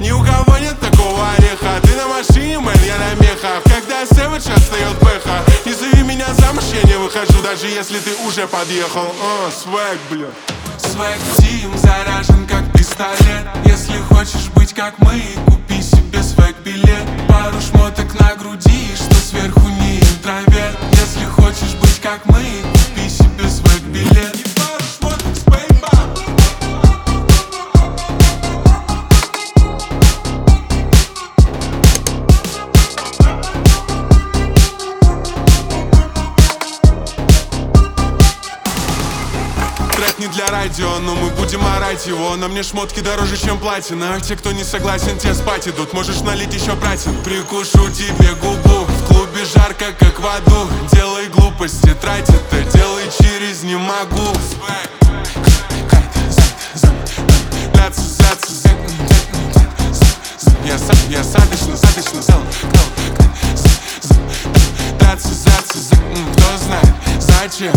Ни у кого нет такого ореха. Ты на машине, мэн, я на мехах. Когда сэвидж отстает пеха Не зови меня замуж, я не выхожу Даже если ты уже подъехал. О, свэг, бля Свэг Тим заряжен как пистолет. Если хочешь быть как мы, купи себе свэг билет. Пару шмоток на груди, что сверху не интроверт Если хочешь быть как мы, купи себе свэг билет Трек не для радио, но мы будем орать его. На мне шмотки дороже, чем платина. А те, кто не согласен, те спать идут. Можешь налить еще братин Прикушу тебе губу. В клубе жарко, как в аду. Делай глупости, трать это Делай через не могу Я сам, я садочно, садочно зал кто знает, зачем